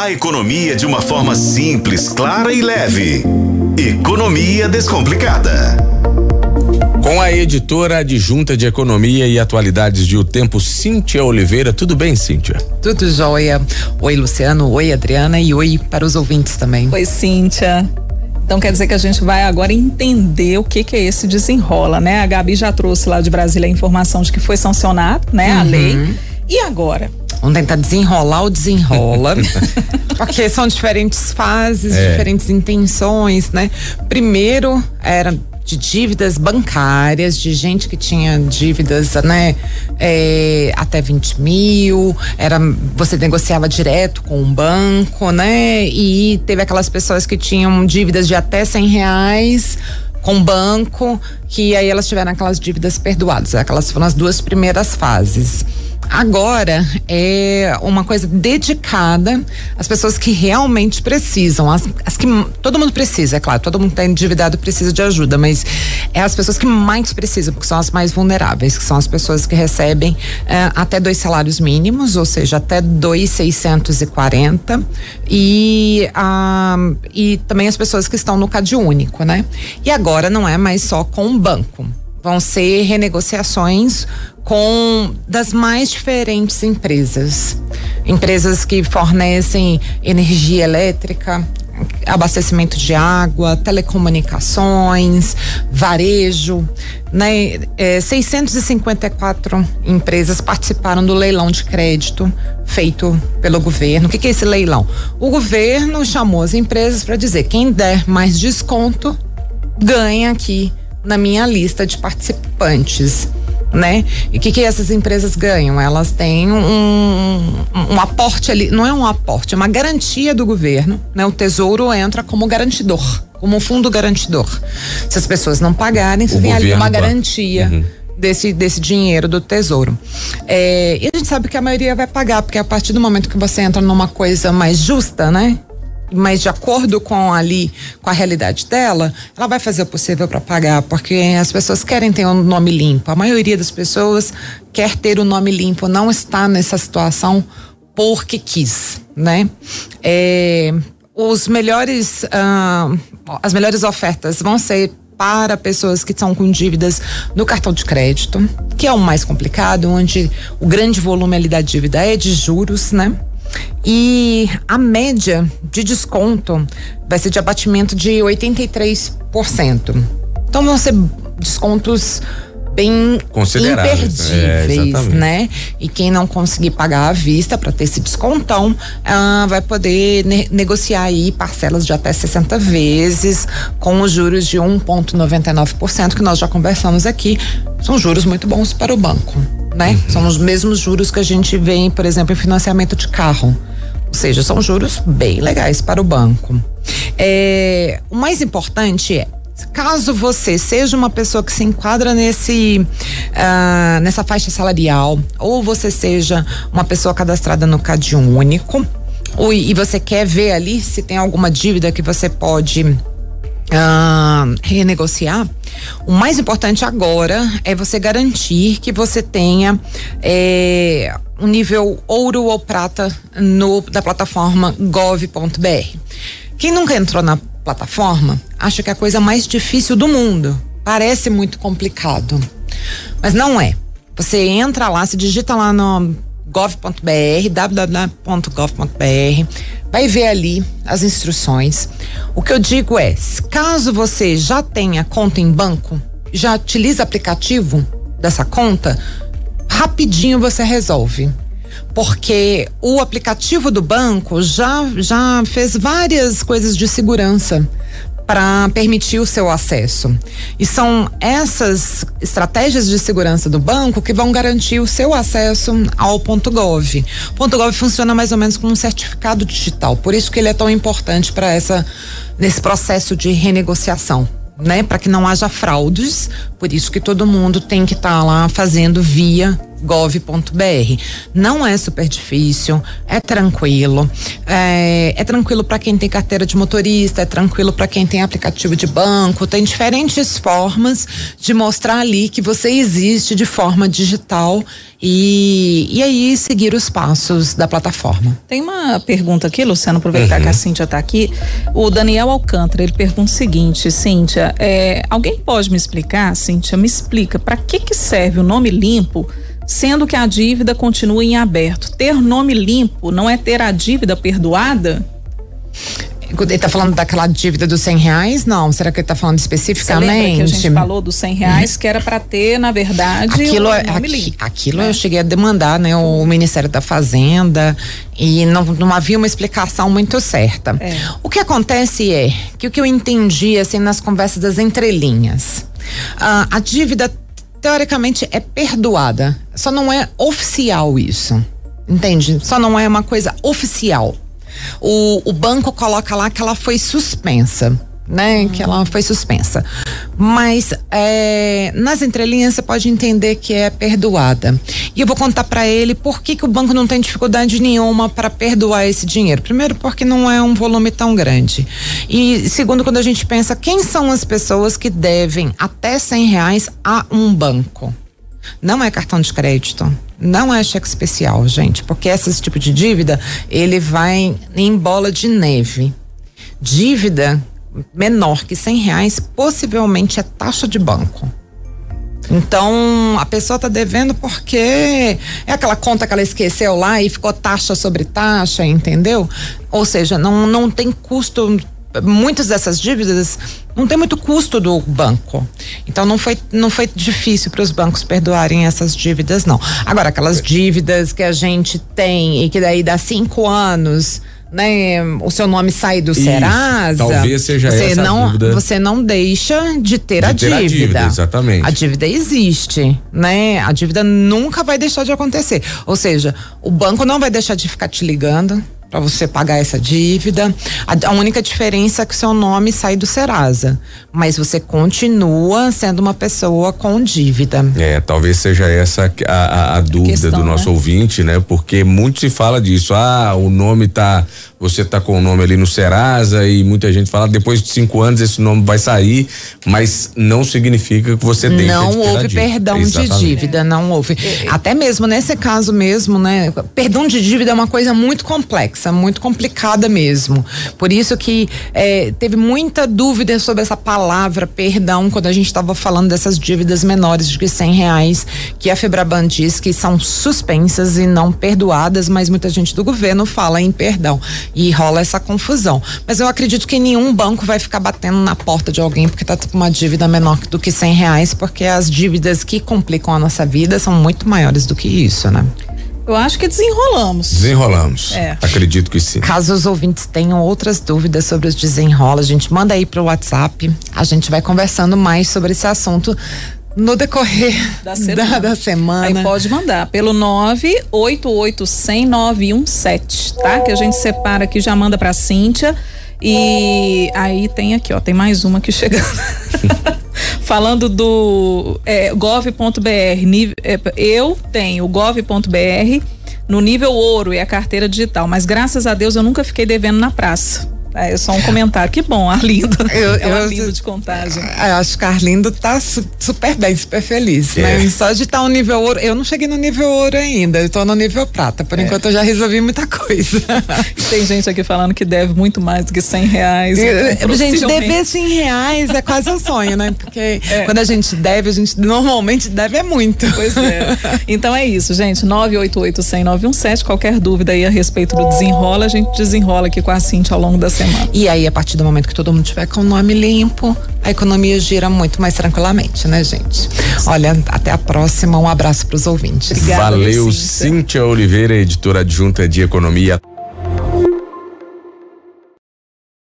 A economia de uma forma simples, clara e leve. Economia Descomplicada. Com a editora adjunta de Economia e Atualidades de O Tempo, Cíntia Oliveira. Tudo bem, Cíntia? Tudo jóia. Oi, Luciano. Oi, Adriana. E oi para os ouvintes também. Oi, Cíntia. Então quer dizer que a gente vai agora entender o que que é esse desenrola, né? A Gabi já trouxe lá de Brasília a informação de que foi sancionado, né, uhum. a lei. E agora? Vamos tentar desenrolar o desenrola, porque são diferentes fases, é. diferentes intenções, né? Primeiro era de dívidas bancárias, de gente que tinha dívidas, né, é, até 20 mil, era, você negociava direto com o um banco, né, e teve aquelas pessoas que tinham dívidas de até 100 reais com banco, que aí elas tiveram aquelas dívidas perdoadas, aquelas foram as duas primeiras fases. Agora é uma coisa dedicada às pessoas que realmente precisam, as, as que todo mundo precisa, é claro, todo mundo está endividado precisa de ajuda, mas é as pessoas que mais precisam, porque são as mais vulneráveis, que são as pessoas que recebem é, até dois salários mínimos, ou seja, até dois seiscentos e quarenta e ah, e também as pessoas que estão no Cade Único, né? E agora não é mais só com o banco vão ser renegociações com das mais diferentes empresas. Empresas que fornecem energia elétrica, abastecimento de água, telecomunicações, varejo, né? É, 654 empresas participaram do leilão de crédito feito pelo governo. O que, que é esse leilão? O governo chamou as empresas para dizer quem der mais desconto ganha aqui na minha lista de participantes. Né? E o que, que essas empresas ganham? Elas têm um, um, aporte ali, não é um aporte, é uma garantia do governo, né? O tesouro entra como garantidor, como fundo garantidor. Se as pessoas não pagarem, você tem ali uma garantia. Uhum desse, desse dinheiro do tesouro. É, e a gente sabe que a maioria vai pagar, porque a partir do momento que você entra numa coisa mais justa, né? Mas de acordo com ali, com a realidade dela, ela vai fazer o possível para pagar, porque as pessoas querem ter um nome limpo. A maioria das pessoas quer ter o um nome limpo, não está nessa situação porque quis, né? É, os melhores, ah, as melhores ofertas vão ser para pessoas que estão com dívidas no cartão de crédito, que é o mais complicado, onde o grande volume ali da dívida é de juros, né? E a média de desconto vai ser de abatimento de 83%. Então vão ser descontos bem imperdíveis, é, né? E quem não conseguir pagar à vista para ter esse descontão, ah, vai poder ne negociar aí parcelas de até 60 vezes com os juros de 1,99% que nós já conversamos aqui. São juros muito bons para o banco né? Uhum. São os mesmos juros que a gente vê, por exemplo, em financiamento de carro. Ou seja, são juros bem legais para o banco. É, o mais importante é caso você seja uma pessoa que se enquadra nesse uh, nessa faixa salarial ou você seja uma pessoa cadastrada no Cade Único ou, e você quer ver ali se tem alguma dívida que você pode Uh, renegociar, o mais importante agora é você garantir que você tenha é, um nível ouro ou prata no, da plataforma gov.br. Quem nunca entrou na plataforma acha que é a coisa mais difícil do mundo. Parece muito complicado, mas não é. Você entra lá, se digita lá no gov.br, www.gov.br, vai ver ali as instruções. O que eu digo é, caso você já tenha conta em banco, já utiliza aplicativo dessa conta, rapidinho você resolve. Porque o aplicativo do banco já, já fez várias coisas de segurança para permitir o seu acesso. E são essas estratégias de segurança do banco que vão garantir o seu acesso ao ponto .gov. O ponto .gov funciona mais ou menos como um certificado digital, por isso que ele é tão importante para essa nesse processo de renegociação. Né, para que não haja fraudes, por isso que todo mundo tem que estar tá lá fazendo via gov.br. Não é super difícil, é tranquilo. É, é tranquilo para quem tem carteira de motorista, é tranquilo para quem tem aplicativo de banco. Tem diferentes formas de mostrar ali que você existe de forma digital e, e aí seguir os passos da plataforma. Tem uma pergunta aqui, Luciano, aproveitar uhum. que a Cíntia está aqui. O Daniel Alcântara, ele pergunta o seguinte, Cíntia, é, alguém pode me explicar, Cíntia, me explica, para que que serve o nome limpo sendo que a dívida continua em aberto. Ter nome limpo não é ter a dívida perdoada? Ele está falando daquela dívida dos cem reais? Não, será que ele está falando especificamente? que a gente falou dos cem reais, que era para ter, na verdade, aquilo, aqui, aquilo é. eu cheguei a demandar, né? O Ministério da Fazenda e não, não havia uma explicação muito certa. É. O que acontece é que o que eu entendi, assim, nas conversas das entrelinhas, uh, a dívida teoricamente é perdoada. Só não é oficial isso. Entende? Só não é uma coisa oficial. O, o banco coloca lá que ela foi suspensa né? Que ela foi suspensa. Mas é, nas entrelinhas você pode entender que é perdoada. E eu vou contar para ele por que, que o banco não tem dificuldade nenhuma para perdoar esse dinheiro. Primeiro, porque não é um volume tão grande. E segundo, quando a gente pensa quem são as pessoas que devem até cem reais a um banco. Não é cartão de crédito, não é cheque especial, gente, porque esse tipo de dívida ele vai em bola de neve. Dívida menor que cem reais, possivelmente é taxa de banco. Então, a pessoa está devendo porque é aquela conta que ela esqueceu lá e ficou taxa sobre taxa, entendeu? Ou seja, não, não tem custo. Muitas dessas dívidas não tem muito custo do banco. Então não foi, não foi difícil para os bancos perdoarem essas dívidas, não. Agora, aquelas dívidas que a gente tem e que daí dá cinco anos né, o seu nome sai do Isso, Serasa, talvez seja você essa não, dúvida. Você não deixa de ter, de a, ter dívida. a dívida. Exatamente. A dívida existe, né? A dívida nunca vai deixar de acontecer. Ou seja, o banco não vai deixar de ficar te ligando para você pagar essa dívida. A, a, única diferença é que seu nome sai do Serasa, mas você continua sendo uma pessoa com dívida. É, talvez seja essa a, a, a dúvida questão, do nosso né? ouvinte, né? Porque muito se fala disso. Ah, o nome tá você tá com o nome ali no Serasa e muita gente fala depois de cinco anos esse nome vai sair, mas não significa que você deixa não de houve perdão Exatamente. de dívida, não houve. É, é. Até mesmo nesse caso mesmo, né? Perdão de dívida é uma coisa muito complexa, muito complicada mesmo. Por isso que é, teve muita dúvida sobre essa palavra perdão quando a gente estava falando dessas dívidas menores de cem reais que a Febraban diz que são suspensas e não perdoadas, mas muita gente do governo fala em perdão e rola essa confusão. Mas eu acredito que nenhum banco vai ficar batendo na porta de alguém porque está com uma dívida menor do que cem reais, porque as dívidas que complicam a nossa vida são muito maiores do que isso, né? Eu acho que desenrolamos. Desenrolamos. É. Acredito que sim. Caso os ouvintes tenham outras dúvidas sobre os desenrola, a gente manda aí pro WhatsApp. A gente vai conversando mais sobre esse assunto no decorrer da semana. Da, da semana. Aí pode mandar pelo 988109117, tá? Que a gente separa aqui, já manda pra Cíntia. E aí tem aqui, ó, tem mais uma aqui chegando. Falando do é, gov.br, é, eu tenho gov.br no nível ouro e a carteira digital, mas graças a Deus eu nunca fiquei devendo na praça. É só um comentário. Que bom, Arlindo. Eu, é o Arlindo de contagem. Eu acho que Arlindo tá su, super bem, super feliz. Né? É. Né? Só de estar tá no nível ouro. Eu não cheguei no nível ouro ainda, eu tô no nível prata. Por é. enquanto eu já resolvi muita coisa. Tem gente aqui falando que deve muito mais do que cem reais. Eu, gente, dever cem reais é quase um sonho, né? Porque é. quando a gente deve, a gente normalmente deve é muito. Pois é. Então é isso, gente. 988 100 Qualquer dúvida aí a respeito do desenrola, a gente desenrola aqui com a Cintia ao longo da semana semana. E aí, a partir do momento que todo mundo tiver com o nome limpo, a economia gira muito mais tranquilamente, né, gente? Olha, até a próxima. Um abraço para os ouvintes. Obrigada, Valeu, Cíntia. Cíntia Oliveira, editora adjunta de economia.